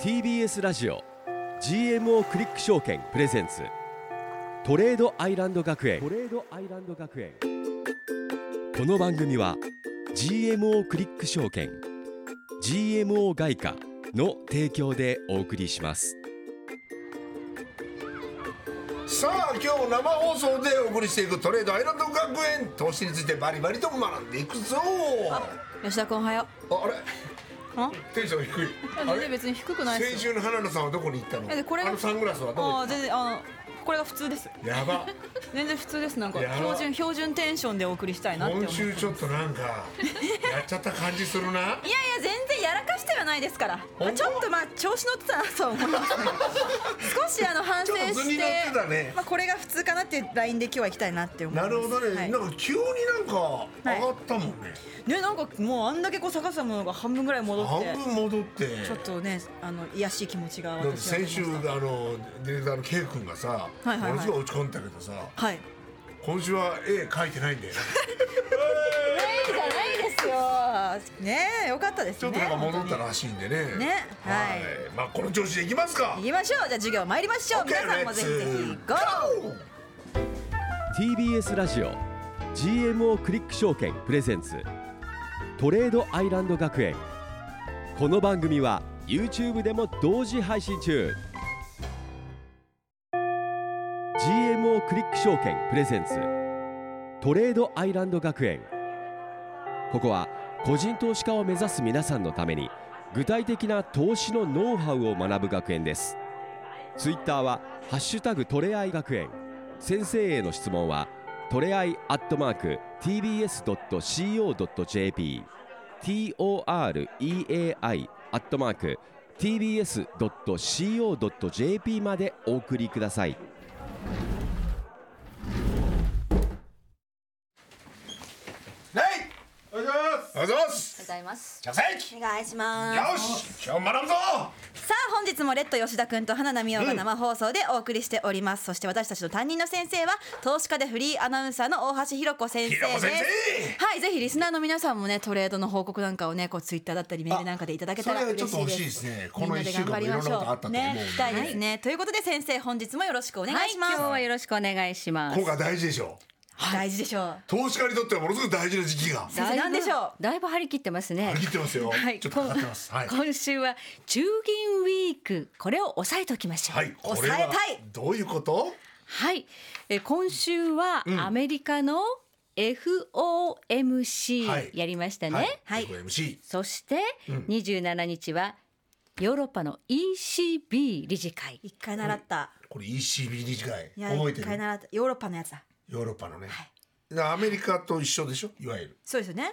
TBS ラジオ GMO クリック証券プレゼンツトレードアイランド学園。トレードアイランド学園。この番組は GMO クリック証券 GMO 外貨の提供でお送りします。さあ今日生放送でお送りしていくトレードアイランド学園投資についてバリバリと学んでいくぞ。吉田君おはよああれ？あテンション低い。あれ全然別に低くない先週の花野さんはどこに行ったの？えでこれがあのサングラスはどこああ全然あのこれが普通です。たやば。全然普通ですなんか。標準標準テンションでお送りしたいなって思今週ちょっとなんかやっちゃった感じするな。いやいや全然してはないですから、まあ、ちょっとまあ調子乗ってたなとは思いますね少しあの反省してね。まあ、これが普通かなっていうラインで今日は行きたいなって思います。なるほどね、はい。なんか急になんか上がったもんね、ねなんかもうあんだけこう探したものが半分ぐらい戻って。半分戻って。ちょっとねあの癒やしい気持ちが私先週あのディレクターの K 君がさ、はいはいはい。ものすごい落ち込んだけどさはい。今週は絵描いてないんだよね。じゃないですよ。ねえよかったですね。ちょっとなんか戻ったらしいんでね。ねはい。まあこの調子でいきますか。行きましょう。じゃあ授業参りましょう。皆さんもぜひぜひ GO! TBS ラジオ。GMO クリック証券プレゼンツ。トレードアイランド学園。この番組は YouTube でも同時配信中。GMO クリック証券プレゼンツ。トレードアイランド学園ここは個人投資家を目指す皆さんのために具体的な投資のノウハウを学ぶ学園です。ツイッターは「ハッシュタグトレアイ学園」先生への質問はトレアイアットマーク TBS.CO.JP TOREAI アットマーク TBS.CO.JP までお送りください。はいおはようございます。おはようございます。ございます着席お願いします。よし今日も学ぶぞ。さあ本日もレッド吉田君と花奈美桜が生放送でお送りしております、そして私たちの担任の先生は投資家でフリーアナウンサーの大橋ひろ子先生です。はいぜひリスナーの皆さんもねトレードの報告なんかをねこうツイッターだったりメールなんかでいただけたら嬉しいです。っと欲しいですね。このみんなで一週間もいろんなことあったと思うね。したいですね、ということで先生本日もよろしくお願いします、はい、今日はよろしくお願いします。今回大事でしょ大事でしょう。投資家にとってはものすごく大事な時期が。先生何でしょう。だいぶ張り切ってますね。張り。切ってますよ、はい、ちょっとかかってます。はい、今週は中銀ウィーク、これを押さえておきましょう。はい、これ抑えはたい。どういうこと？はい、え今週はうん。アメリカの FOMC はい。やりましたね。はい。FOMC そしてうん。27日はヨーロッパの ECB 理事会。一回習った、これ ECB 理事会。覚えてる？一回習った。ヨーロッパのやつだヨーロッパのね、はい。アメリカと一緒でしょ？いわゆる。そうですよね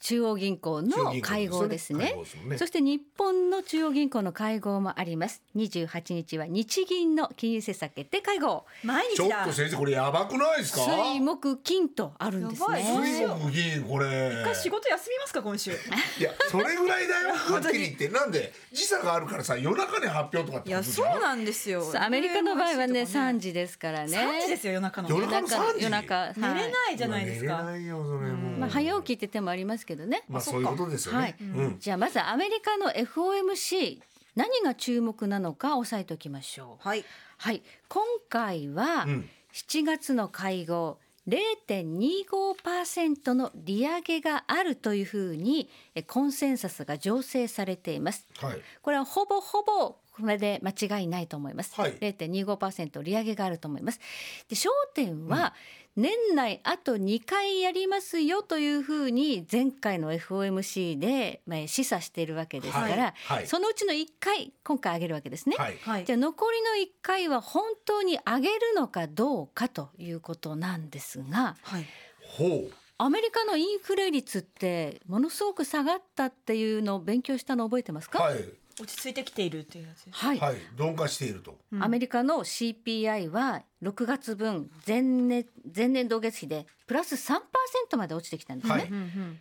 中央銀行の会合ですね。そして日本の中央銀行の会合もあります。28日は日銀の金融政策決定会合。毎日だ。ちょっと先生これやばくないですか？水木金とあるんですね。水木銀これ。一回仕事休みますか今週。いやそれぐらいだよ。はっきり言って。なんで時差があるからさ夜中に発表とかっていやことじゃそうなんですよ。アメリカの場合はね3時時ですからね。3時ですよ夜中の。夜中の3時？夜中寝れはい。ないじゃないです寝れかないよそれもう。まあ、早起きって手もありますけどね、まあそういうことですよね、はい。うん。じゃあまずアメリカの FOMC 何が注目なのか押さえておきましょう。はい。はい。今回はうん。7月の会合0.25%の利上げがあるというふうにえコンセンサスが醸成されています。はい。これはほぼほぼこれで間違いないと思います、はい。0.25%利上げがあると思います。で焦点は年内あと2回やりますよというふうに前回の FOMC で、まあ、示唆しているわけですから、はいはい。そのうちの1回今回上げるわけですね、はい。はい。じゃあ残りの1回は本当に上げるのかどうかということなんですがはい。ほう。アメリカのインフレ率ってものすごく下がったっていうのを勉強したの覚えてますか、はい落ち着いてきているっていうやつです。はい。はい。鈍化していると。うん。アメリカの CPI は6月分前年前年同月比でプラス3%まで落ちてきたんですね、はい。うんうん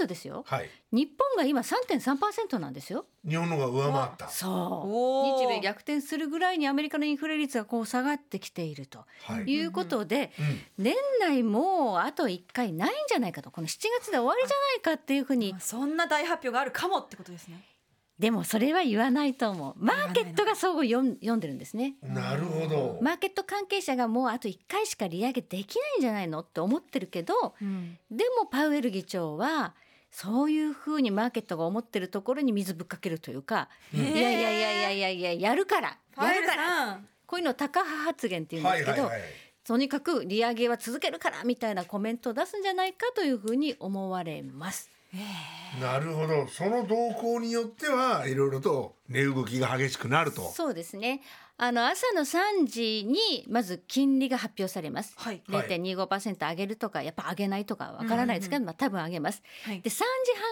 3%ですよ。はい。日本が今3.3%なんですよ。日本のが上回った。そう。日米逆転するぐらいにアメリカのインフレ率がこう下がってきていると。はい。いうことで、うん。年内もうあと1回ないんじゃないかと。この7月で終わりじゃないかっていうふうに。そんな大発表があるかもってことですねでもそれは言わないと思う。マーケットがそう読ん読んでるんですね。なるほど。マーケット関係者がもうあと1回しか利上げできないんじゃないのって思ってるけどうん。でもパウエル議長はそういうふうにマーケットが思ってるところに水ぶっかけるというか、いやいやいやいやいやいややるから。やるから。こういうのをタカ派発言って言うんですけど、はいはいはい。とにかく利上げは続けるからみたいなコメントを出すんじゃないかというふうに思われます。なるほど。その動向によってはいろいろと値動きが激しくなると。そうですね。あの朝の3時にまず金利が発表されます。はい。はい。0.25%上げるとかやっぱ上げないとかわか？らないですけど、まあ多分上げます。はい。で3時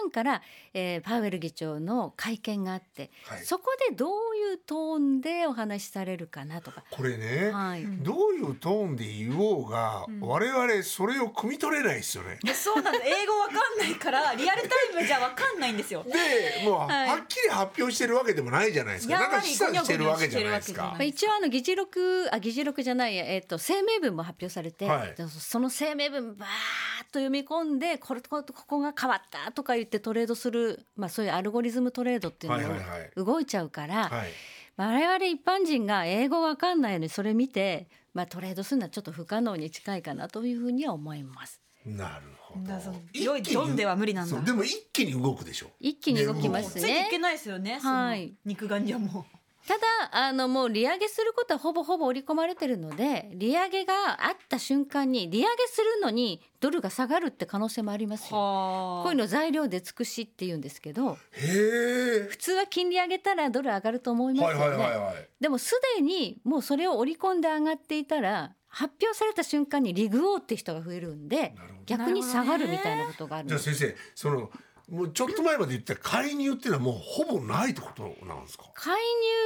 半から、えーパウエル議長の会見があって、はい。そこでどういうトーンでお話しされるかなとか。これね、はい。どういうトーンで言おうが、我々それを汲み取れないですよね。そうなんです。英語わかんないからリアルタイムじゃわかんないんですよ。でもう、はっきり発表してるわけでもないじゃないですか。なんか示唆してるわけじゃないですかまあ、。一応あの議事録あ議事録じゃない、えっと声明文も発表されて、はいでその声明文バーッと読み込んでこれここここが変わったとか言ってトレードする、まあ、そういうアルゴリズムトレードっていうのが動いちゃうから、はい。我々一般人が英語わかんないのにそれ見て、まあ、トレードするのはちょっと不可能に近いかなというふうには思います。なるほど良いドンでは無理なんだでも一気に動くでしょ。一気に動きますねついていけ。ないですよねはいその肉眼じゃもただあのもう利上げすることはほぼほぼ織り込まれてるので利上げがあった瞬間に利上げするのにドルが下がるって可能性もありますうよ。はこういうの材料で尽くしって言うんですけど。普通は金利上げたらドル上がると思いますよね。でもすでにもうそれを織り込んで上がっていたら発表された瞬間にリグオーって人が増えるんで逆に下がるみたいなことがあるんですじゃあ先生そのもうちょっと前まで言った介入っていうのはもうほぼないってことなんですか？介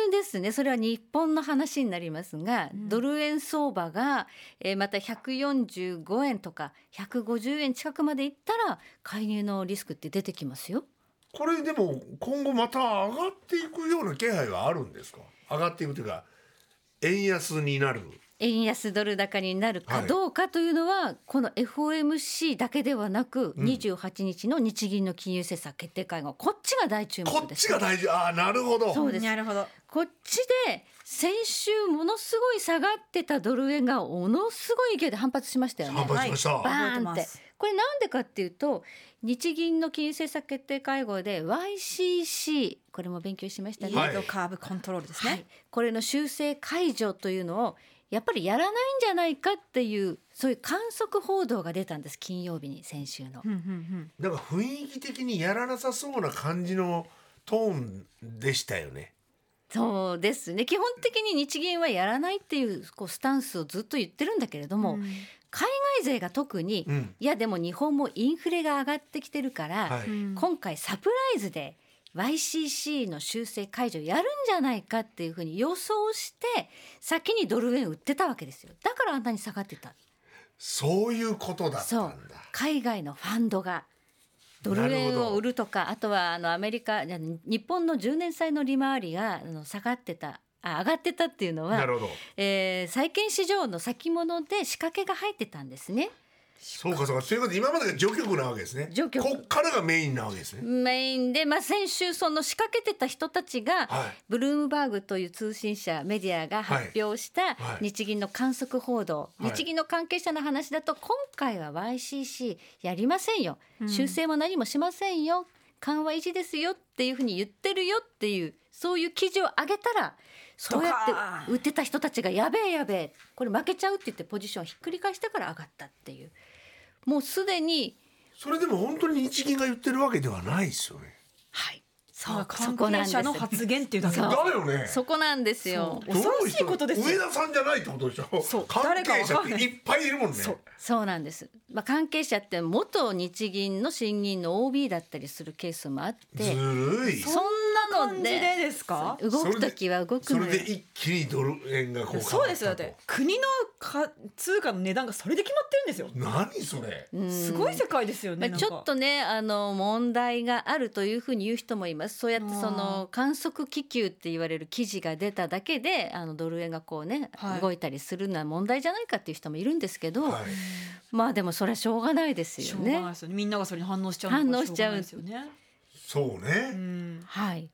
入ですねそれは日本の話になりますが、ドル円相場が、えーまた145円とか150円近くまでいったら介入のリスクって出てきますよ。これでも今後また上がっていくような気配はあるんですか？上がっていくというか円安になる。円安ドル高になるかどうかというのは、この FOMC だけではなく、28日の日銀の金融政策決定会合こっちが大注目こっです。ちが大事。ああなるほど。そうです。なるほど。こっちで先週ものすごい下がってたドル円がものすごい勢いで反発しましたよね。反発しました。はい。バーンって。これなんでかっていうと日銀の金融政策決定会合で YCC これも勉強しましたね、イールドカーブコントロールですね、はい。これの修正解除というのをやっぱりやらないんじゃないかっていうそういう観測報道が出たんです金曜日に先週の。うんうんうんなんか雰囲気的にやらなさそうな感じのトーンでしたよね。そうですね基本的に日銀はやらないっていうこうスタンスをずっと言ってるんだけれども、うん海外勢が特に、うんいやでも日本もインフレが上がってきてるから、はい。うん今回サプライズで YCC の修正解除やるんじゃないかっていうふうに予想して先にドル円売ってたわけですよだからあんなに下がってたそういうことだったそんだう。海外のファンドがドル円を売るとかあとはあのアメリカ日本の10年債の利回りが下がってたあ上がってたっていうのはなるほど。えー債券市場の先物で仕掛けが入ってたんですね。そうかそうか。ということで今までが序曲なわけですね。序曲こっからがメインなわけですね。メインで、まあ、先週その仕掛けてた人たちが、はい。ブルームバーグという通信社メディアが発表したはい。日銀の観測報道、はい。日銀の関係者の話だと今回は YCC やりませんよ、修正も何もしませんよ。緩和維持ですよっていうふうに言ってるよっていうそういう記事を上げたらそうやって売ってた人たちがやべえやべえこれ負けちゃうって言ってポジションをひっくり返したから上がったっていうもうすでにそれでも本当に日銀が言ってるわけではないですよね。はいそそううそ関こなんです係者の発言っていうだけそうだよね。そこなんですよ。そう恐ろしいことですよ上田さんじゃないってことでしょ。そう関係者っていっぱいいるもんね。そうそうなんです。まあ関係者って元日銀の審議員の OB だったりするケースもあって、ずるい。そんなの感じででですか？動くときは動くそ。れで一気にドル円がこう変わったと。そうですよ。だって国のか通貨の値段がそれで決まってるんですよ。何それ？うん。すごい世界ですよね、まあ、ちょっとねあの問題があるというふうに言う人もいます。そうやってその観測気球って言われる記事が出ただけであのドル円がこうね、はい。動いたりするのは問題じゃないかっていう人もいるんですけど、はい。まあでもそれはしょうがないですしよね。ょうがないですよね。みんながそれに反応しちゃうのが反応しちゃうょがないですよねそうね。うんはい。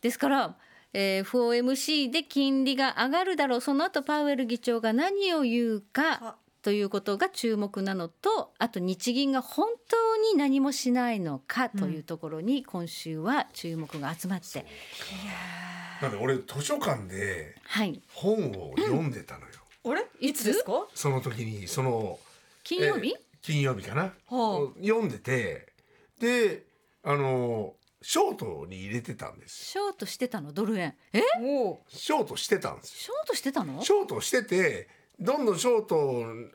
ですから、えー FOMC で金利が上がるだろう。その後パウエル議長が何を言うかかということが注目なのとあと日銀が本当に何もしないのかというところに今週は注目が集まって、なんで俺図書館ではい。本を読んでたのよ、あれいつ？ですか？その時にその金曜日、え金曜日かな、は読んでてであのショートに入れてたんですショートしてたの？ドル円。え？ショートしてたんですよ。ショートしてたの？ショートしててどんどんショート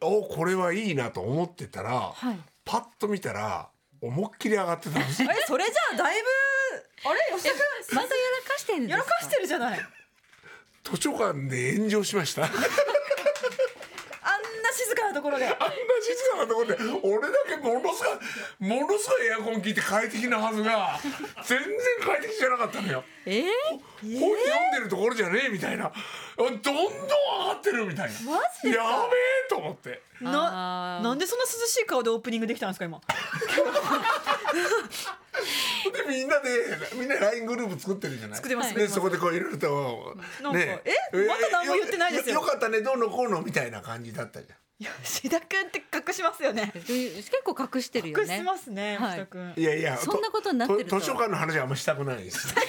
をこれはいいなと思ってたら、はい。パッと見たら思いっきり上がってたんですよ。えそれじゃあだいぶあれ？吉田またやらかしてるんですか？君やらかしてるじゃない。図書館で炎上しましたなところで。静かなところで俺だけものすごいものすごいエアコン効いて快適なはずが全然快適じゃなかったのよ。えー？本読んでるところじゃねえみたいな。あどんどん上がってるみたいな。マジでやべえと思って。ななんでそんな涼しい顔でオープニングできたんですか今？でみんなでみんな LINE グループ作ってるじゃない？作ってますで作ってます。そこでこういろいろとなんかえ？まだ何も言ってないですよ。よかったねどうのこうのみたいな感じだったじゃん吉田君って隠しますよね。結構隠してるよね。隠しますねはい。吉田君いやいやそんなことになってると。図書館の話はあんましたくないです。だか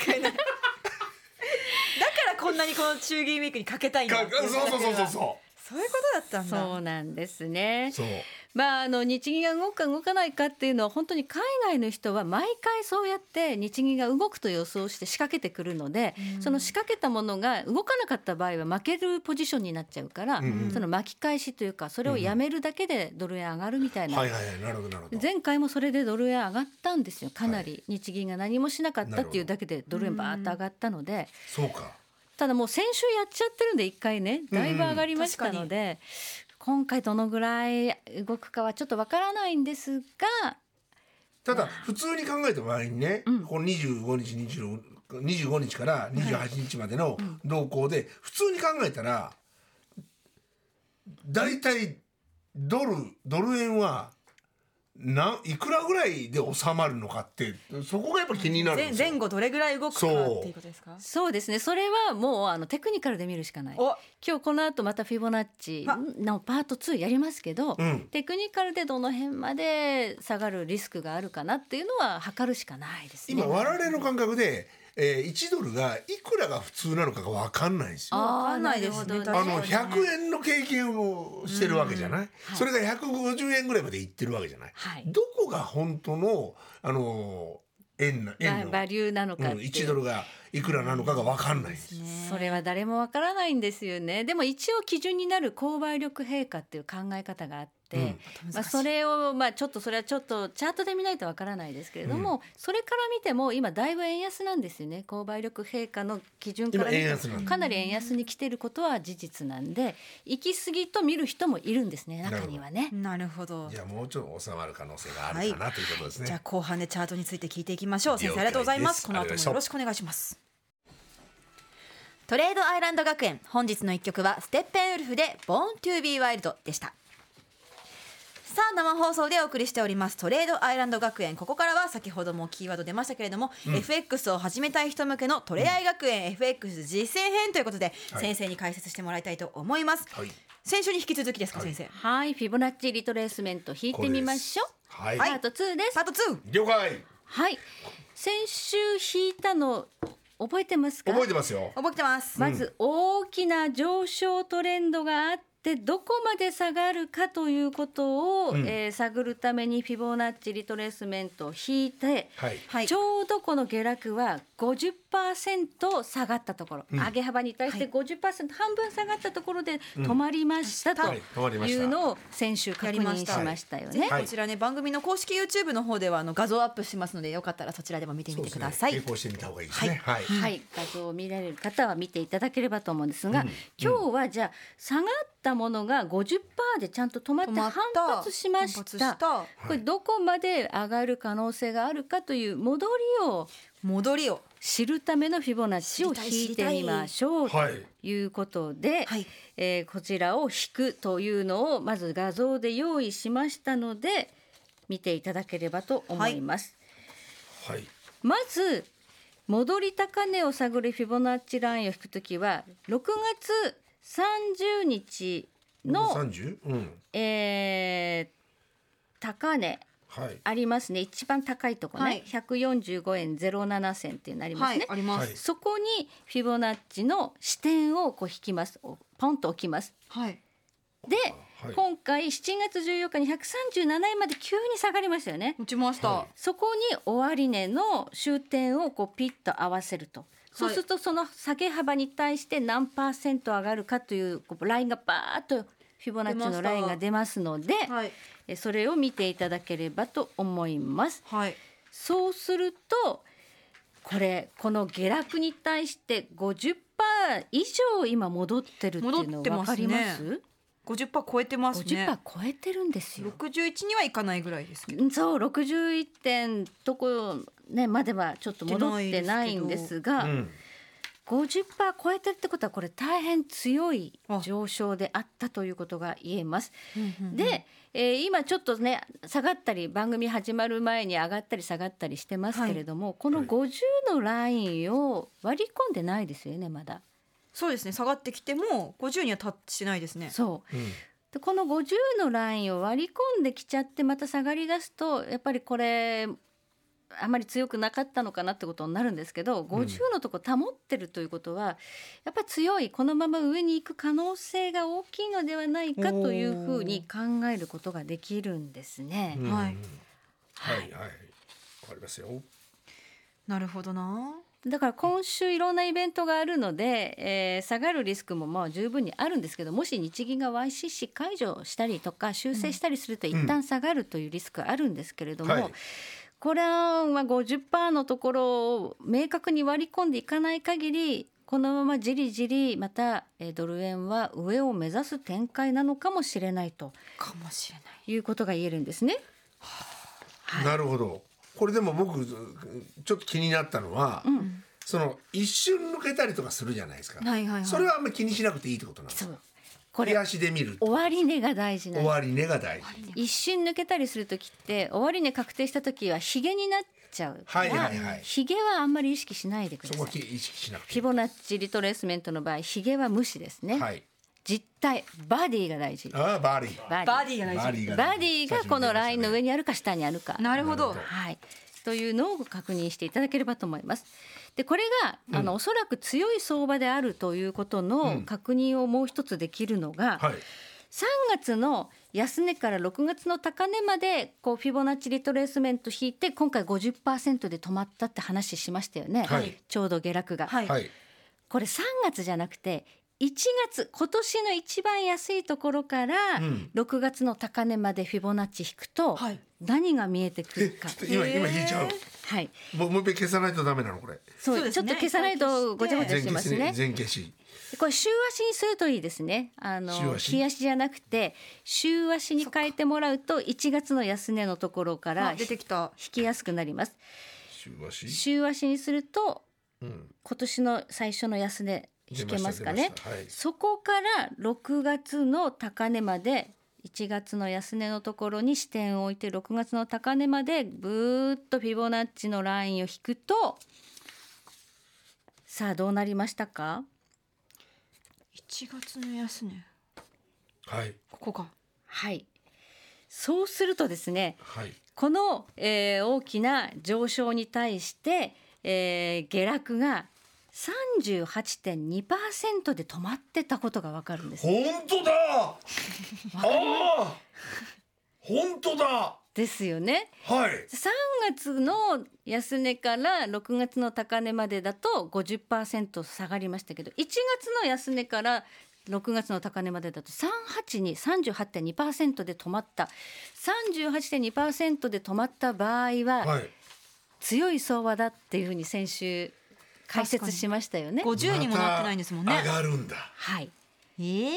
らこんなにこの中銀ウィークにかけたいんだかそうそうそうそうそそういうことだったんだ。そうなんですね。うそうまあ、あの日銀が動くか動かないかっていうのは本当に海外の人は毎回そうやって日銀が動くと予想して仕掛けてくるので、その仕掛けたものが動かなかった場合は負けるポジションになっちゃうから、うん。その巻き返しというかそれをやめるだけでドル円上がるみたいな、前回もそれでドル円上がったんですよ。かなり、日銀が何もしなかったっていうだけでドル円バーッと上がったので。そうか。ただもう先週やっちゃってるんで一回ねだいぶ上がりましたので、今回どのぐらい動くかはちょっとわからないんですがただ普通に考えた場合にね、うん。この25日20 25日から28日までの動向で普通に考えたらだいたいドルドル円はないくらぐらいで収まるのかってそこがやっぱ気になるん前ですよ。前後どれぐらい動くかっていうことですか？そう。ですね。それはもうあのテクニカルで見るしかない。お。今日この後またフィボナッチあ。のパート2やりますけど、うん。テクニカルでどの辺まで下がるリスクがあるかなっていうのは測るしかないですね今我々の感覚で、えー、1ドルがいくらが普通なのかが分かんないんですよ。わかんないですね。あの100円の経験をしてるわけじゃない、はいそれが150円ぐらいまでいってるわけじゃない、はい。どこが本当のあの円の円の、ババリューなのかってう。ん、いう1ドルがいくらなのかが分かんないんです、それは誰もわからないんですよね。でも一応基準になる購買力陛下っていう考え方があって、うん。まあ、それをまあちょっとそれはちょっとチャートで見ないとわからないですけれども、それから見ても今だいぶ円安なんですよね。購買力陛下の基準からかなり円安に来てることは事実なんで行き過ぎと見る人もいるんですね中にはね。なるほど。じゃあもうちょっと収まる可能性があるかな、ということですね。じゃあ後半でチャートについて聞いていきましょう。先生ありがとうございまですす。この後もよろしくお願いします。トレードアイランド学園。本日の一曲はステッペンウルフで Born to be Wild でしたさあ生放送でお送りしておりますトレードアイランド学園。ここからは先ほどもキーワード出ましたけれども、FX を始めたい人向けのトレアイ学園、FX 実践編ということで、はい。先生に解説してもらいたいと思います、はい。先週に引き続きですか、はい。先生。はい。フィボナッチリトレースメント引いてみましょう。はい、パート2です。パート2了解。はい。先週引いたの覚えてますか？覚えてますよ。覚えてます、まず大きな上昇トレンドがあってどこまで下がるかということを、うん。えー探るためにフィボナッチリトレースメントを引いて、はい。はい。ちょうどこの下落は50%下がったところ、うん。上げ幅に対して50%、半分下がったところで止まりましたとはい。止まりました。いうのを先週確認しましたよね。ぜひこちらね、番組の公式 YouTube の方ではあの画像アップしますのでよかったらそちらでも見てみてください。ねしてみた方がいいですね。はい、はい、画像を見られる方は見ていただければと思うんですが、今日はじゃあ下がったものが50%でちゃんと止まって反発しま。した。これどこまで上がる可能性があるかという戻りを戻りを知るためのフィボナッチを引いてみましょうとはいいうことで、はいえーこちらを引くというのをまず画像で用意しましたので見ていただければと思います。はいまず戻り高値を探るフィボナッチラインを引くときは6月30日の、三十？うん。えー高値はい。ありますね。一番高いとこね、はい。145円07銭っていうのありますね、はいありそこにフィボナッチの視点をこう引きます。おポンと置きます。はい。で、はい。今回7月14日に137円まで急に下がりましたよね。落ちました、はそこに終値の終点をこうピッと合わせると。そうするとその下げ幅に対して何パーセント上がるかというこうラインがバーッとフィボナッチのラインが出ますのではい。えそれを見ていただければと思います。はいそうするとこれこの下落に対して50%以上今戻ってるっていうの戻ってますね分かります？50%超えてますね50%超えてるんですよ。61にはいかないぐらいですけどそう61点とこねまではちょっと戻ってないんですが、うん。50%超えてるってことはこれ大変強いあ上昇であったということが言えます。でで、えー今ちょっとね下がったり番組始まる前に上がったり下がったりしてますけれども、このはい50のラインを割り込んでないですよねまだ。そうですね下がってきても50にはタッチしないですねそううん。でこの50のラインを割り込んできちゃってまた下がり出すとやっぱりこれあまり強くなかったのかなってことになるんですけど50のとこ保ってるということは、やっぱり強いこのまま上に行く可能性が大きいのではないかというふうに考えることができるんですね。うんはい。はいはい。わかりますよ。なるほどなだから今週いろんなイベントがあるので、えー下がるリスクもまあ十分にあるんですけどもし日銀が YCC 解除したりとか修正したりすると一旦下がるというリスクあるんですけれども、はいこれは50%のところを明確に割り込んでいかない限りこのままじりじりまたえードル円は上を目指す展開なのかもしれないとかもしれないいうことが言えるんですね。なるほど。これでも僕ちょっと気になったのは、その一瞬抜けたりとかするじゃないですか。はいはいはいそれはあんまり気にしなくていいってことなんですか？これ手足で見る。終値が大事終わり値が大事。一瞬抜けたりする時って終値確定した時はヒゲになっちゃうはいはいはい。ヒゲはあんまり意識しないでください。そこは意識しなくていい。フィボナッチリトレースメントの場合ヒゲは無視ですね、はい。実体ボディが大事。ああボディ。ボボディが大事。ボディがこのラインの上にあるか下にあるか。なるほど。はいというのを確認していただければと思います。でこれが、あのおそらく強い相場であるということの確認をもう一つできるのが、はい。3月の安値から6月の高値までこうフィボナッチリトレースメント引いて今回50%で止まったって話しましたよね、はい。ちょうど下落が、はい。はい。これ3月じゃなくて1月今年の一番安いところからうん。6月の高値までフィボナッチ引くとはい何が見えてくえるか、ちょっと今今引いちゃう。はいもうもう一回消さないとダメなのこれ。そうねちょっと消さないとごちゃごちゃ全してますね消しね。全消し。これ週足にするといいですね。あの週足？日足じゃなくて週足に変えてもらうと1月の安値のところからあ出てきた引きやすくなります。週足？週足にするとうん。今年の最初の安値引けますかねはいそこから6月の高値まで1月の安値のところに視点を置いて6月の高値までブーッとフィボナッチのラインを引くとさあどうなりましたか？1月の安値はい。ここかはいそうするとですねはい。この、えー大きな上昇に対して、えー下落が38.2%で止まってたことがわかるんです。本当だ。ああ。本当だ。ですよね。はい。3月の安値から6月の高値までだと50%下がりましたけど1月の安値から6月の高値までだと38に38.2%で止まった38.2%で止まった場合は、はい。強い相場だっていうふうに先週解説しましたよね。50にもなってないんですもんね上がるんだ。はい。ええ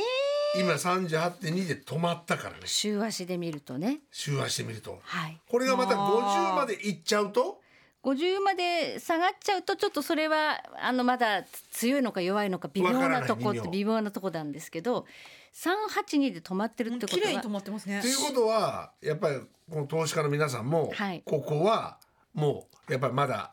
今三十八点二で止まったからね。週足で見るとね。週足してみると。はい。これがまたあ五ー十までいっちゃうと？50まで下がっちゃうとちょっとそれはあのまだ強いのか弱いのか微妙なとこわからない微妙なとこなんですけど382で止まってるってことは綺麗に止まってますねということはやっぱりこの投資家の皆さんも、はいここはもうやっぱりまだ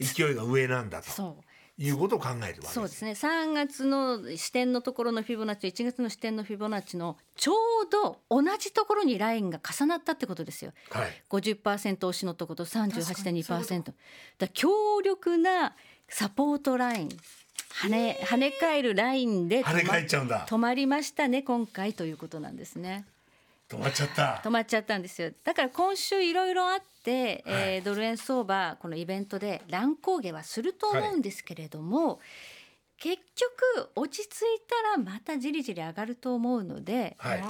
勢いが上なんだとそういうことを考えるわけです。そうですね3月の視点のところのフィボナッチ1月の視点のフィボナッチのちょうど同じところにラインが重なったってことですよ。はい。50%押しのとこと38.2%だ強力なサポートライン跳ね跳ね返るラインで跳ね返っちゃうんだ。止まりましたね今回ということなんですね止まっちゃった。止まっちゃったんですよだから今週いろいろあって、えードル円相場このイベントで乱高下はすると思うんですけれども、結局落ち着いたらまたじりじり上がると思うので、はい。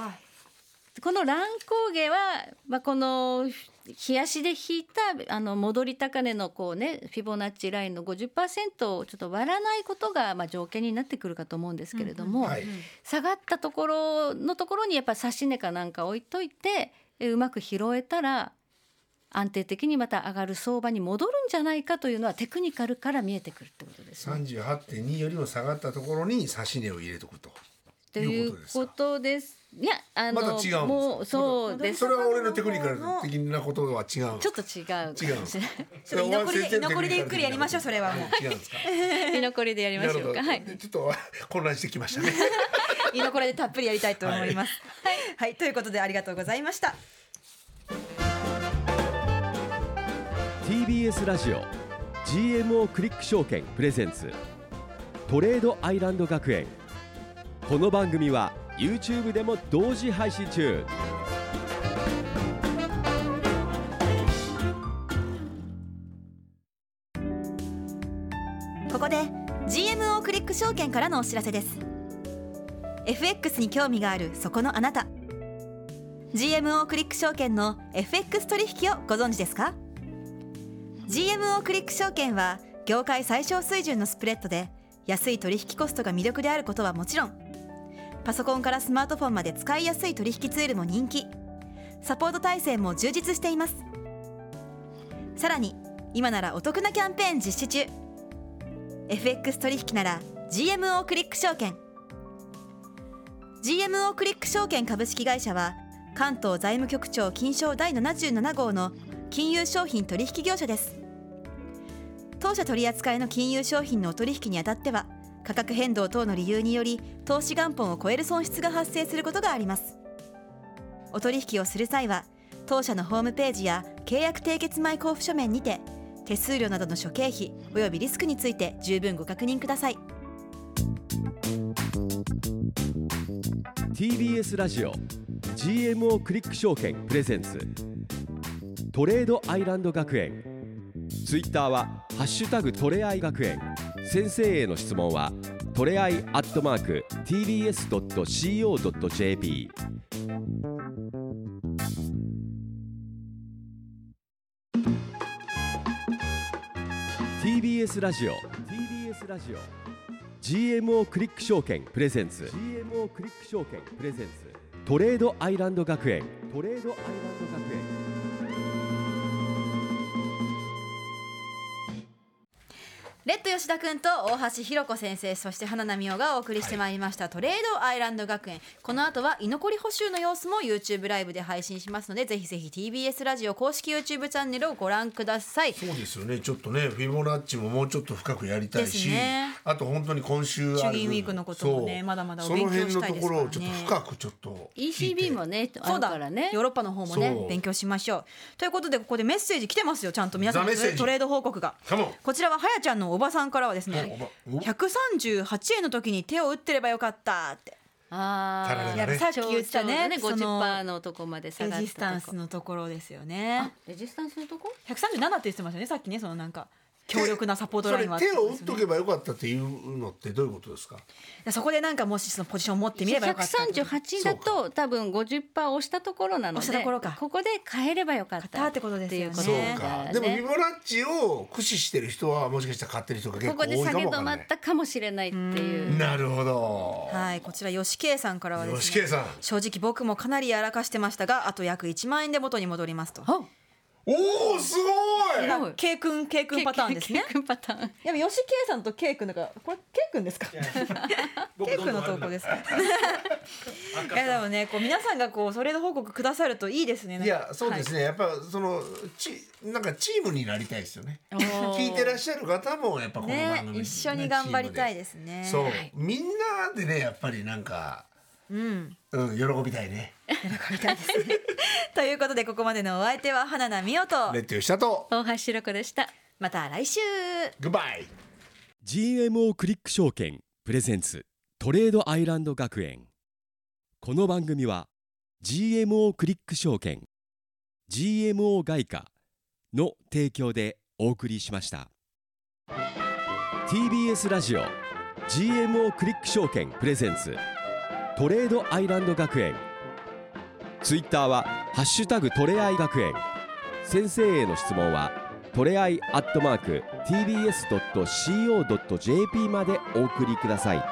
この乱高下は、まあ、この冷やしで引いたあの戻り高値のこうねフィボナッチラインの50%をちょっと割らないことがまあ条件になってくるかと思うんですけれども、はい。下がったところのところにやっぱ指し値かなんか置いといてえうまく拾えたら安定的にまた上がる相場に戻るんじゃないかというのはテクニカルから見えてくるってことですね。三十八点二よりも下がったところに指し値を入れとくと。ということです。いやあのまもうそうです。それは俺のテクニカル的なことは違う。ちょっと違うかもしれない。ちょっと居残りで居残りでゆっくりやりましょうそれはもう違うんですか？居残りでやりましょうか。はい。ちょっと混乱してきましたね。居残りでたっぷりやりたいと思いますはい、はい、ということでありがとうございました TBS ラジオ GMO クリック証券プレゼンツトレードアイランド学園。この番組は YouTube でも同時配信中。ここで GMO クリック証券からのお知らせです。FX に興味があるそこのあなた。GMO クリック証券の FX 取引をご存知ですか？GMO クリック証券は業界最小水準のスプレッドで安い取引コストが魅力であることはもちろんパソコンからスマートフォンまで使いやすい取引ツールも人気。サポート体制も充実しています。さらに今ならお得なキャンペーン実施中。FX 取引なら GMO クリック証券。GMO クリック証券株式会社は関東財務局長金賞第77号の金融商品取引業者です。当社取扱いの金融商品のお取引にあたっては価格変動等の理由により投資元本を超える損失が発生することがあります。お取引をする際は当社のホームページや契約締結前交付書面にて手数料などの諸経費およびリスクについて十分ご確認ください。TBS ラジオ GMO クリック証券プレゼンツ。トレードアイランド学園。ツイッターは「ハッシュタグトレアイ学園」先生への質問はトレアイアットマーク TBS.CO.JP TBS ラジオ。TBS ラジオ。GMO クリック証券プレゼンツ。GMO クリック証券プレゼンツ。トレードアイランド学園。トレードアイランド学園。レッド吉田くんと大橋ひろ子先生そして花奈美桜がお送りしてまいりました、トレードアイランド学園。この後は居残り補修の様子も YouTube ライブで配信しますのでぜひぜひ TBS ラジオ公式 YouTube チャンネルをご覧ください。そうですよね。ちょっとね、フィボナッチももうちょっと深くやりたいですし、ね。あと本当に今週あるウィークのこともねまだまだお勉強辺のとこしたいですからね。ろをちょっと深くちょっと ECB もねあそうだ。るからねヨーロッパの方もね勉強しましょう。ということでここでメッセージ来てますよちゃんと皆さん。トレード報告が。こちらははやちゃんのおばさんからはですねおお？138円の時に手を打ってればよかったって。ああね。やさっき言ったねねその50%のとこまで下がったレジスタンスのところですよね。レジスタンスのとこ？137って言ってましたねさっきねそのなんか強力なサポートそれラインは手を打っとけばよかったっていうのってどういうことですか？そこでなんかもしそのポジションを持ってみればよかったってこと138だと多分50%押したところなので押したところかここで変えればよかった買ってことですよねそうねか。でもフィボナッチを駆使してる人はもしかしたら買ってる人が結構多いここで下げ止まっ。たかもしれないっていうなるほど。はいこちら吉圭さんからはですね吉圭さん。正直僕もかなりやらかしてましたがあと約1万円で元に戻りますとあおおすごい！すごい。K 君 K 君パターンですね。ケ君パターン。いや吉 K さんと K 君だからこれ K 君ですか？K 君の投稿ですか？いやでもねこう皆さんがこうそれの報告くださるといいですね。いやそうですね、やっぱそのちなんかチームになりたいですよね。聞いてらっしゃる方もやっぱこの番組、ね一緒に頑張りたいすですね。そう、みんなでねやっぱりなんかうん。うん喜びたいね ということでここまでのお相手は花名美音とレッド吉田と。大橋ろ子でした。また来週。グッバイ GMO クリック証券プレゼンツトレードアイランド学園。この番組は GMO クリック証券 GMO 外貨の提供でお送りしました。TBS ラジオ GMO クリック証券プレゼンツトレードアイランド学園ツイッターはハッシュタグトレアイ学園。先生への質問はトレアイアットマーク TBS.CO.JP までお送りください。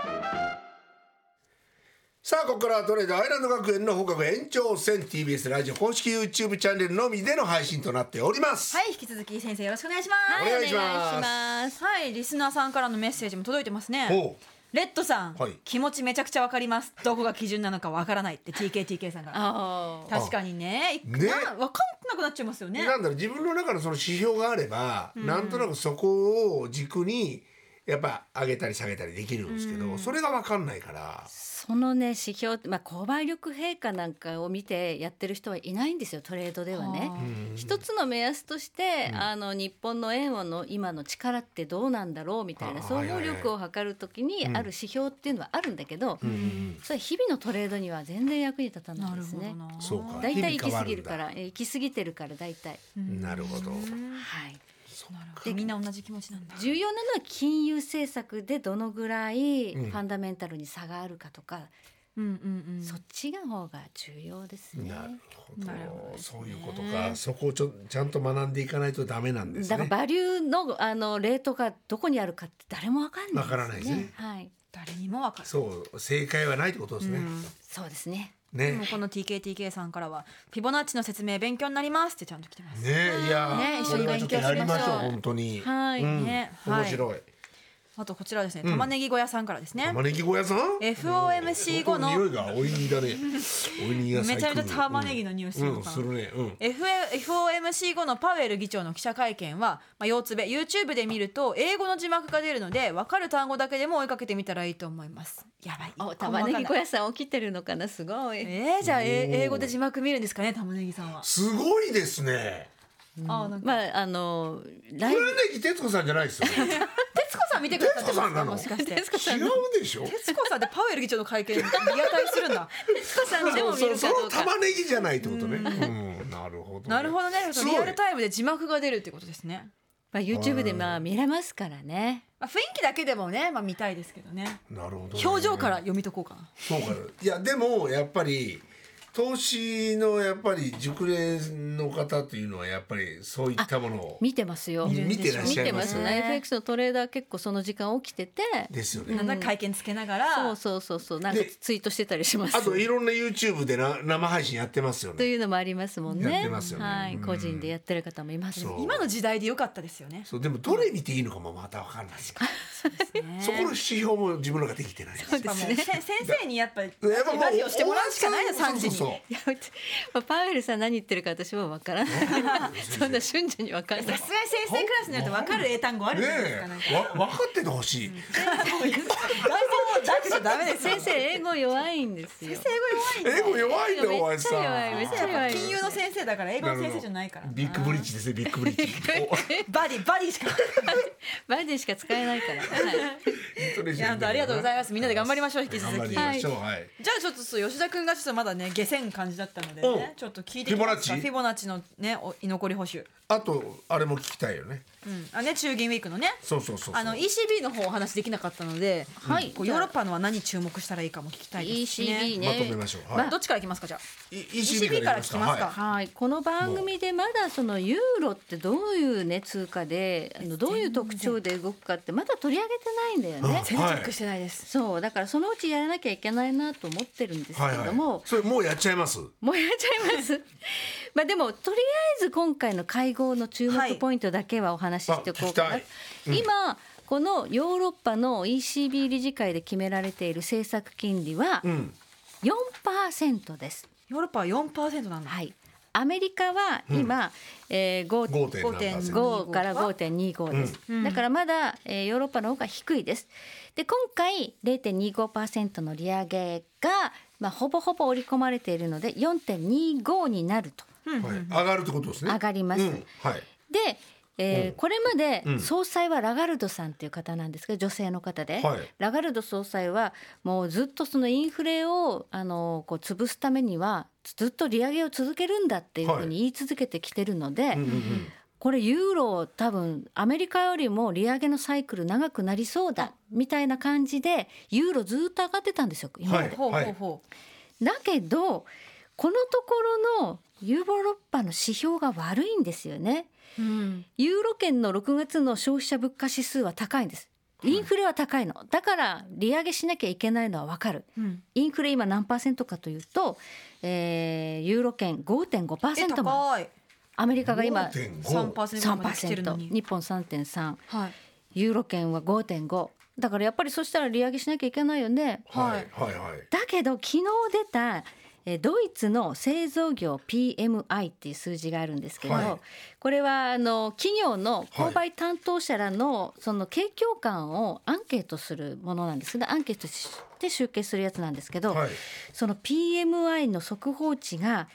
さあここからはトレードアイランド学園の放課後延長戦 TBS ラジオ公式 YouTube チャンネルのみでの配信となっております、はい引き続き先生よろしくお願いします。お願いします。お願いします。はいリスナーさんからのメッセージも届いてますね。ほレッドさん、はい。気持ちめちゃくちゃわかります。どこが基準なのかわからないって TKTK さんからあ確かにね。いね。なわかんなくなっちゃいますようね。なんだろう自分の中のその指標があれば、なんとなくそこを軸にやっぱ上げたり下げたりできるんですけど、それが分かんないからそのね指標ってまあ購買力陛下なんかを見てやってる人はいないんですよトレードではね。は。一つの目安として、あの日本の円の今の力ってどうなんだろうみたいなあ総合力を測るときにある指標っていうのはあるんだけど、それ日々のトレードには全然役に立たないですね。ほどな。そうか。だいたい行き過ぎるからえ行き過ぎてるからだいたい。なるほど。はい。でみんな同じ気持ちなんだ。重要なのは金融政策でどのぐらいうん。ファンダメンタルに差があるかとか、うんうんうん。そっちが方が重要ですね。なるほど。なるほどですね。そういうことか。そこをちょちゃんと学んでいかないとダメなんですね。だからバリューのあのレートがどこにあるかって誰もわかんないわからないですね。はい、誰にもわかるそう正解はないってことですね、そうですね。でねもこの TKTK さんからはフィボナッチの説明勉強になりますってちゃんと来てます、ねいや、ね一緒に勉強しましょう本当に。はいうん。ねはい。面白い、あとこちらですね玉ねぎ小屋さんからですね、玉ねぎ小屋さん？FOMC 後の匂いがおいにだね。おいにがめちゃめちゃ玉ねぎの匂いするするね。うん。F FOMC 後のパウエル議長の記者会見は、まあ、腰つべ YouTube で見ると英語の字幕が出るので分かる単語だけでも追いかけてみたらいいと思います。やばい。お玉ねぎ小屋さん起きてるのかな？すごい。えー、じゃあえ英語で字幕見るんですかね玉ねぎさんは。すごいですね。あなんか。まああのライブ黒柳徹子さんじゃないですよね。徹 子さん見てくださってますか徹子さんなの？もしかして。違うでしょ？徹子さんでパウエル議長の会見リアタイするんだ徹子さんでも見そるかどうか。その玉ねぎじゃないってことね。うんなるほどね。なるほどねリアルタイムで字幕が出るってことですね、まあ YouTube でまあ見れますからね。まあ、雰囲気だけでもね、まあ、見たいですけどね。なるほどね。表情から読み解こうかな。そうか。いやでもやっぱり投資のやっぱり熟練の方っていうのはやっぱりそういったものを見てますよ。見てらっしゃいまよ見てますすね。ね FX のトレーダー結構その時間起きてて。ですよね、なん会見つけながら、そうそうそうそうなんかでツイートしてたりします。あといろんな YouTube でな生配信やってますよねというのもありますもんね。やってますよねはい、うん個人でやってる方もいます。そう今の時代でよかったですよね。そうでもどれ見ていいのかもまた分かんないしそこの指標も自分のができてないですやっぱもうせ先生にやっぱりやっぱもうラジオしてもらうしかないよ3時に。そういやまあパウエルさん何言ってるか私は分からない。そんな瞬時に分からないさす。がに先生クラスになると分かる英単語あるじゃないですか。ねかえわ分かっててほしい、外交だけじゃダメですよ。先生英語弱いんですよ。英語弱いんだ英語弱いんだよお前さめっちゃ弱いめっちゃ弱い。金融の先生だから英語の先生じゃないから。ビッグブリッジですねビッグブリッジ バディバディしか。バイデンしか使えないから。はい。いや本当ありがとうございます。みんなで頑張りましょう引き頑張続き。りましょうはい、じゃあちょっと吉田君がちょっとまだね下船感じだったのでおねちょっと聞いてきます。かフィボナッチのねお居残り補修、あとあれも聞きたいよね。うん、あね中銀ウィークのね。そうそうそうそう。あの ECB の方お話できなかったので、はい。こうヨーロッパのは何注目したらいいかも聞きたいですしね ECB ね。まとめましょう。まあ。はい。どっちからいきますかじゃあ？E- ECB から聞きますか？はい、この番組でまだそのユーロってどういうね通貨であのどういう特徴で動くかってまだ取り上げてないんだよね。全然チェックしてないです、そう。だからそのうちやらなきゃいけないなと思ってるんですけはいはい。れども、。それもうやっちゃいます。もうやっちゃいます。まあでもとりあえず今回の会合の注目ポイントだけはお話ししておこうかな。はいうん今このヨーロッパの ECB 理事会で決められている政策金利はうん。4%です。ヨーロッパは4%なんだはい。アメリカは今、えー、5 5.7%。5から5.25です、うんだからまだ、えーヨーロッパの方が低いですで今回0.25%の利上げが、まあ、ほぼほぼ織り込まれているので4.25になると。はい。上がるってことですね。上がります。うん。はい。で、えーうん。これまでうん。総裁はラガルドさんっていう方なんですけど女性の方で、はい。ラガルド総裁はもうずっとそのインフレをあのこう潰すためにはずっと利上げを続けるんだっていうふうに言い続けてきてるので、うんうんうん。これユーロ多分アメリカよりも利上げのサイクル長くなりそうだみたいな感じでユーロずっと上がってたんですよ今まで。はいほうほうほだけどこのところのユーロッパの指標が悪いんですよね。う、うん、ユーロ圏の6月の消費者物価指数は高いんです。インフレは高いの。だから利上げしなきゃいけないのはわかる。うん、インフレ今何パーセントかというと、えー、ユーロ圏え5.5%も高いアメリカが今5.5 3%まで来てるの3%に。日本3.3はい。ユーロ圏は5.5だからやっぱりそしたら利上げしなきゃいけないよね。はいはいはい。だけど昨日出たえードイツの製造業 PMI っていう数字があるんですけど、はい。これはあの企業の購買担当者らのその景況感をアンケートするものなんですがアンケートして集計するやつなんですけど、はい。その PMI の速報値が、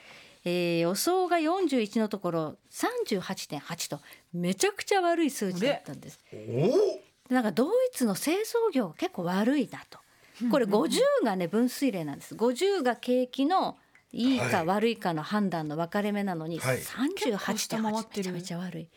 えー予想が41のところ38.8とめちゃくちゃ悪い数字だったんです。おお。なんかドイツの製造業が結構悪いなと。これ50がね分水嶺なんです。50が景気のいいかはい悪いかの判断の分かれ目なのにはい結構下回38.8ってるめちゃめちゃ悪い。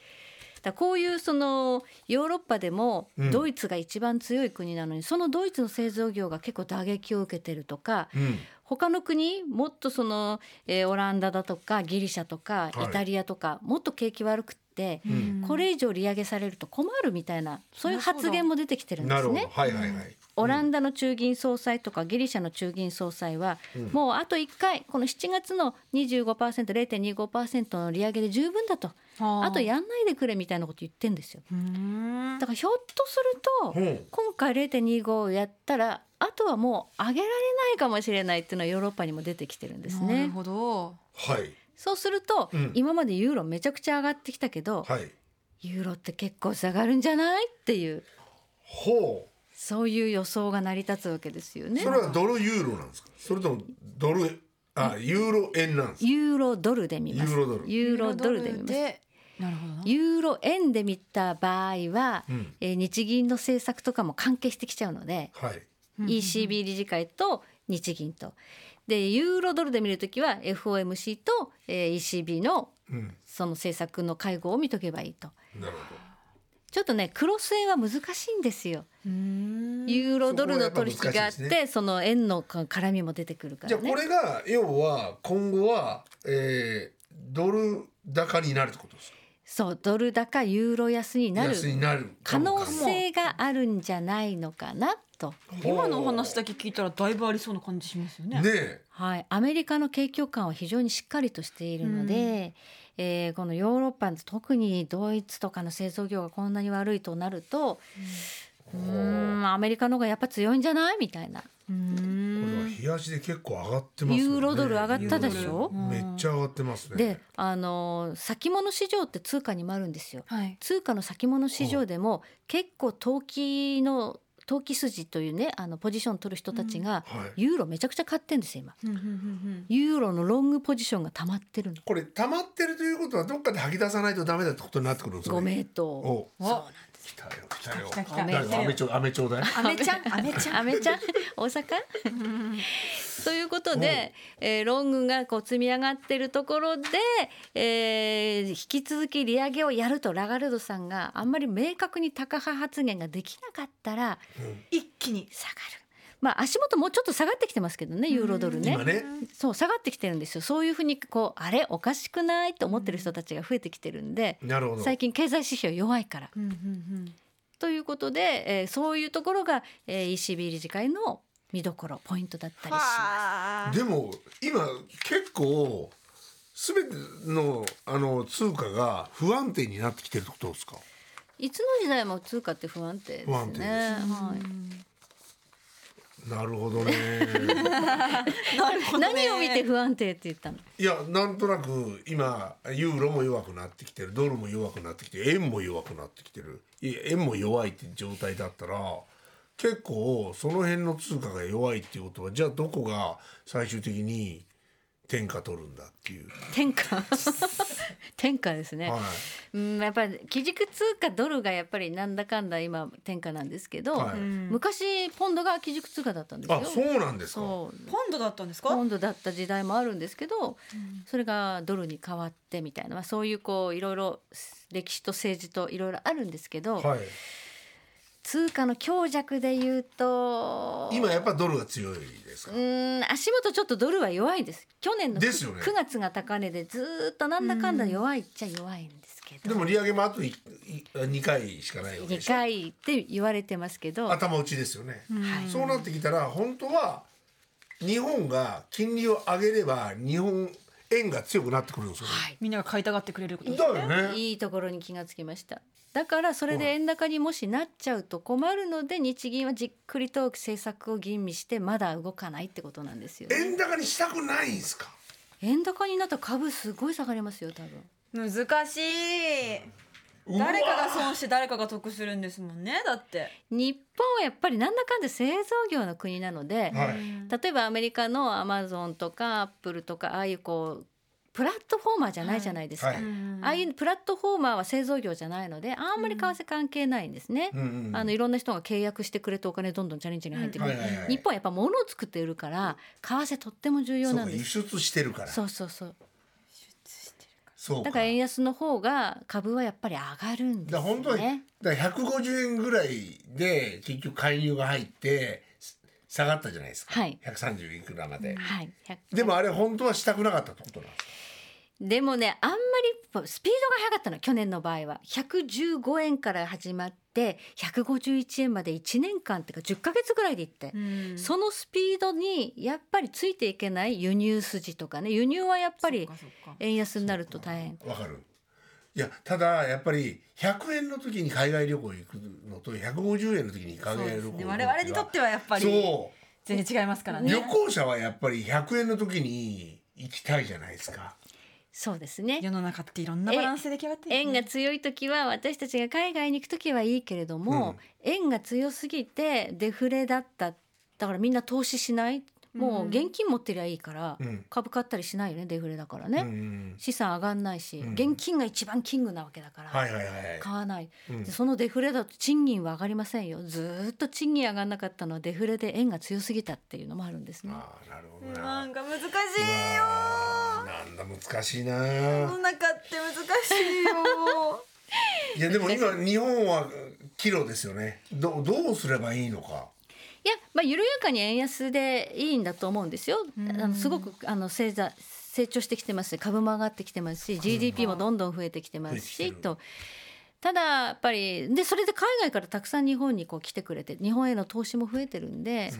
だこういうそのヨーロッパでもうんドイツが一番強い国なのに、そのドイツの製造業が結構打撃を受けてるとか、うん。他の国もっとその、えーオランダだとかギリシャとかはいイタリアとか、もっと景気悪くって、んこれ以上利上げされると困るみたいなそういう発言も出てきてるんですねなるほど。。はいはいはい。オランダの中銀総裁とかギリシャの中銀総裁は、もうあと1回この7月の 25%0.25% の利上げで十分だとはああとやんないでくれみたいなこと言ってんですよ。だからひょっとすると、今回0.25をやったらあとはもう上げられないかもしれないっていうのはヨーロッパにも出てきてるんですなるね。ほどはいそうすると、うん今までユーロめちゃくちゃ上がってきたけど、はい。ユーロって結構下がるんじゃない？っていうほそういう予想が成り立つわけですよう。ねそ。れはドルユーロなんですか？それともドルあユーロ円なんですか？ユーロドルで見ます。ユーロドルユーロドルで見ます。でなるほどなユーロ円で見た場合は、うんえー日銀の政策とかも関係してきちゃうので、はい。ECB 理事会と日銀と。でユーロドルで見るときは FOMC と、えー ECB のうん。その政策の会合を見とけばいいと。なるほちょっとねクロス円は難しいんですよ。うーんユーロドルの取引があってですその円の絡みも出てくるかど。じゃらね。あこれが要は今後は、えー、ドル高になるってことですか？そうドル高ユーロ安になる安になる可能性があるんじゃないのかなと。今のお話だけ聞いたらだいぶありそうな感じしますよねねえ。はい、アメリカの景況感は非常にしっかりとしているので、えーこのヨーロッパ特にドイツとかの製造業がこんなに悪いとなると、うーんアメリカの方がやっぱ強いんじゃない？みたいな。うこれはん冷やしで結構上がってますよね。ユーロドル上がったでしょ？めっちゃ上がってますね。で、あのー先物市場って通貨にもあるんですよ。はい通貨の先物市場でも結構投機の投機筋というねあのポジション取る人たちがはい。ユーロめちゃくちゃ買ってんですよ今。うんうんうんユーロのロングポジションが溜まってるの。これ溜まってるということはどっかで吐き出さないとダメだってことになってくるんですよごね。名答。お、うんお来たよ来たよ。来た来た誰か飴ちょう飴ちょうだい？アメちゃんアメちゃん。アメ ちゃん？大阪？ということで、えーロングがこう積み上がってるところで、えー引き続き利上げをやるとラガルドさんがあんまり明確に高派発言ができなかったら一気に下がるまあ足元もうちょっと下がってきてますけどねユーロドルね。今ね。そう下がってきてるんですよ。そういうふうにこうあれおかしくない？と思ってる人たちが増えてきてるんでなるほど。最近経済指標弱いから。うんうんうん。ということで、えーそういうところが、えー ECB 理事会の見どころポイントだったりします。はあ。でも今結構全てのあの通貨が不安定になってきてるってことですか？いつの時代も通貨って不安定ですね。不安定です。はい。なるほどね。何を見て不安定って言ったの？いやなんとなく今ユーロも弱くなってきてる。ドルも弱くなってきて円も弱くなってきてる。円も弱いって状態だったら結構その辺の通貨が弱いっていうことはじゃあどこが最終的に天下取るんだっていう、天下？天下ですね。はい、うんやっぱり基軸通貨ドルがやっぱりなんだかんだ今天下なんですけど、はい。昔ポンドが基軸通貨だったんですよ。あそうなんですか？そう。ポンドだったんですか？ポンドだった時代もあるんですけど、それがドルに変わってみたいな、まあ、そういうこういろいろ歴史と政治といろいろあるんですけど、はい通貨の強弱で言うと今やっぱドルが強いですか？うーん足元ちょっとドルは弱いです。去年のくですよね。9月が高値でずーっとなんだかんだ弱いっちゃ弱いんですけど。でも利上げもあといい2回しかないわけで2しょ回って言われてますけど。頭打ちですよね、はい。そうなってきたら本当は日本が金利を上げれば日本円が強くなってくるんですよ。ね、みんなが買いたがってくれることですだよね。いいところに気がつきました。だからそれで円高にもしなっちゃうと困るので日銀はじっくりと政策を吟味してまだ動かないってことなんですよね。円高にしたくないんですか？円高になったら株すごい下がりますよ多分。難しい誰かが損して誰かが得するんですもんねだって。日本はやっぱりなんだかんだ製造業の国なので、はい。例えばアメリカのアマゾンとかアップルとかああいうこうプラットフォーマーじゃないじゃないですか、はい。ああいうプラットフォーマーは製造業じゃないのであんまり為替関係ないんですね、うん。うんうんあのいろんな人が契約してくれてお金どんどんチャレンジに入ってくる、はいはいはい。日本はやっぱ物を作って売るから為替とっても重要なんです。出してるから。そうそうそうそうか。だから円安の方が株はやっぱり上がるんですよだ本当にねだから150円ぐらいで結局介入が入って下がったじゃないですか、はい。130いくらまで、はい。100でもあれ本当はしたくなかったってことなんですでもねあんまりスピードが速かったの去年の場合は。115円から始まって151円まで1年間っていうか10ヶ月ぐらいでいって、うん。そのスピードにやっぱりついていけない輸入筋とかね。輸入はやっぱり円安になると大変。わかる。いやただやっぱり100円の時に海外旅行行くのと150円の時に海外旅行行くのそうですね。我々にとってはやっぱりそ全然違いますからう、ね。旅行者はやっぱり100円の時に行きたいじゃないですかそうですね。世の中っていろんなバランスで出来上がってる円が強い時は私たちが海外に行く時はいいけれども、円が強すぎてデフレだった。だからみんな投資しないもう現金持ってりゃいいから、うん。株買ったりしないよねデフレだからね、資産上がんないし、うん現金が一番キングなわけだから、はいはいはい。買わない、うん。でそのデフレだと賃金は上がりませんよ。ずーっと賃金上がんなかったのはデフレで円が強すぎたっていうのもあるんですね。ああなるほどな。なんか難しいよなんだ難しいな。世の中って難しいよ いやでも今日本はキロですよね。どどうすればいいのかいや、まあ、緩やかに円安でいいんだと思うんですよ。あのすごくあの成長成長してきてますし株も上がってきてますし GDP もどんどん増えてきてますしと。ただやっぱりでそれで海外からたくさん日本にこう来てくれて日本への投資も増えてるんで、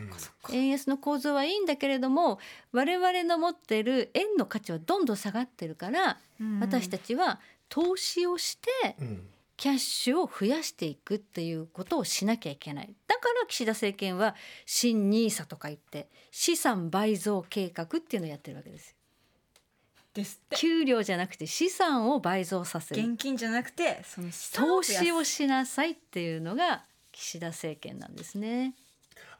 円安の構造はいいんだけれども我々の持ってる円の価値はどんどん下がってるから、私たちは投資をしてうんキャッシュを増やしていくっていうことをしなきゃいけない。だから岸田政権は新ニーサとか言って資産倍増計画っていうのをやってるわけですよ。です給料じゃなくて資産を倍増させる。現金じゃなくてその資産投を増やす。資をしなさいっていうのが岸田政権なんですね。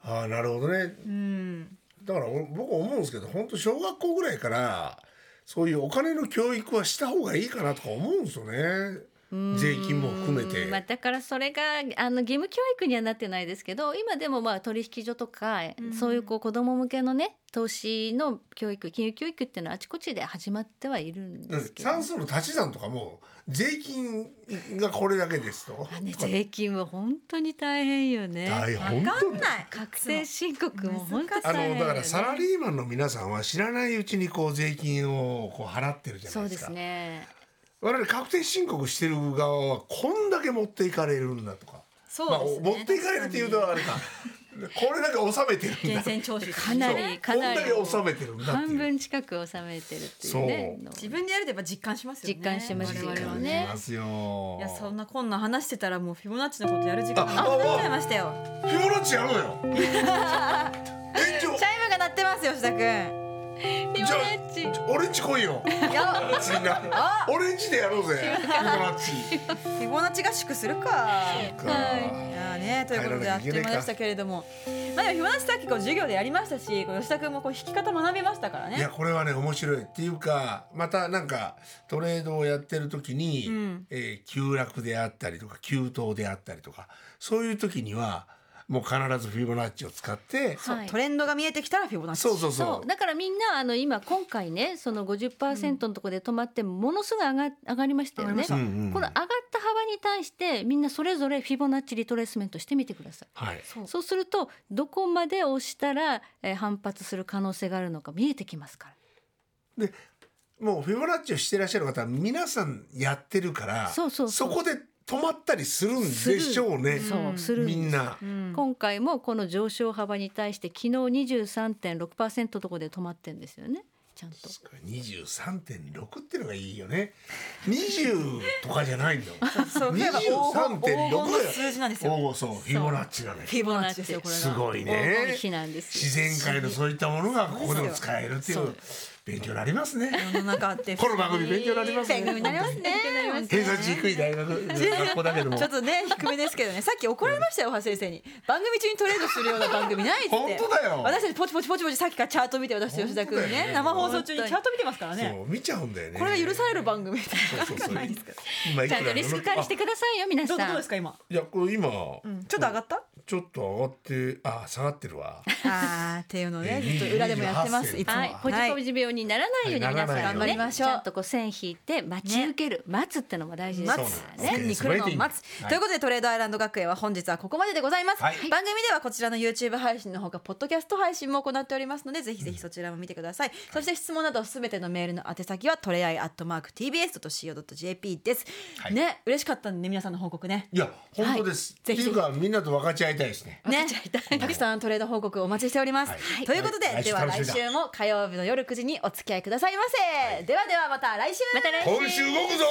ああなるほどね。うん。だからお僕思うんですけど本当小学校ぐらいからそういうお金の教育はした方がいいかなとか思うんですよね。税金も含めて。まあ、だからそれがあの義務教育にはなってないですけど今でもまあ取引所とか、そういうこう子ども向けのね投資の教育金融教育っていうのはあちこちで始まってはいるんですけど、算数の足し算とかも税金がこれだけですと。あね、税金は本当に大変よね。大本分か当んない。確定申告も本当あ大変よね。のだからサラリーマンの皆さんは知らないうちにこう税金をこう払ってるじゃなそですいうですか。ね。我々確定申告してる側はこんだけ持っていかれるんだとか、まあそうですね。持っていかれるっていうとあれか。これだけ納めてるんだ。源泉徴収。かなりかこんなり。だけ納めてるんだっていう。半分近く収めてるっていうね。の自分でやるとやっぱ実感しますよね。実感しますよ。いやそんなこんな話してたらもうフィボナッチのことやる時間なくなっちゃいましたよ。フィボナッチやろうよ。延長チャイムが鳴ってますよ吉田くんフィボナッチ俺んち来いよ。や。みんな。俺んちでやろうぜ。フィボナッチフィボナッチ合宿するか。か。い。やねということであっという間でしたけれども。まあでもフィボナッチさっきこう授業でやりましたしこう吉田くんもこう弾き方学びましたからいやねこれはね面白いっていうかまたなんかトレードをやってる時に、ん。えー急落であったりとか急騰であったりとかそういう時にはもう必ずフィボナッチを使ってはい。トレンドが見えてきたらフィボナッチ。そうそうそう。そう。だからみんなあの今今回ねその50%のところで止まってものすごい上が上がりましたよね。うんうんこの上がった幅に対してみんなそれぞれフィボナッチリトレースメントしてみてください。はい。そう。そうするとどこまで押したら、えー反発する可能性があるのか見えてきますから。もうフィボナッチをしていらっしゃる方は皆さんやってるからそうそうそう。こで止まったりするんでしょうね。そうするみんな。うん。今回もこの上昇幅に対して昨日23.6%とこで止まってんですよね。ちゃんと。23.6ってのがいいよね。20とかじゃないんだもん。そう例えば黄金黄金の23.6数字なんですよおおそうフィボナッチがね。フィボナッチですよこれが。すごい黄ね金比なんですよ。自然界のそういったものがここでも使えるっていう勉強になりますね。世の中って。この番組勉強になりますね。勉強になりますね。偏差値低い大学学校だけども。ちょっとね低めですけどね。さっき怒られましたよ大橋先生に。番組中にトレードするような番組ないって。本当だよ。私たちポチポチポチポチさっきからチャート見て私と吉田君ね。生放送中にチャート見てますからね。そう見ちゃうんだよね。これが許される番組ってそうそうそう。ないちゃんとリスク管理してくださいよ皆さん。どうですか今？いやこれ今、ちょっと上がった？ちょっと上がってあ下がってるわ。あーっていうのねえーちょっと裏でもやってます。28いつも。はい、ポジポジ病にならないようにはい皆さん、頑張りましょうちゃんとこう線引いて待ち受ける、待つってのも大事ですね。線に来るのを待つ、はいということでトレードアイランド学園は本日はここまででございます、はい。番組ではこちらの YouTube 配信のほかポッドキャスト配信も行っておりますのでぜひぜひそちらも見てください、そして質問などすべてのメールの宛先はトレアイアットマーク TBS.CO.JP です、はい。ね嬉しかったんでね皆さんの報告ね。いや本当です、ぜひっていうかみんなと分かち合いたいですね。ね、たくさんトレード報告お待ちしております、はい。ということで、はいでは来来週も火曜日の夜9時にお付き合いくださいませ、ではではまた来週。また来今週動くぞ。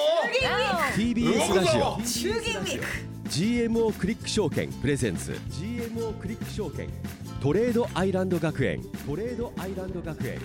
TBS ラジオ衆議院ウィーク GMO クリック証券プレゼンツ。GMO クリック証券。トレードアイランド学園。トレードアイランド学園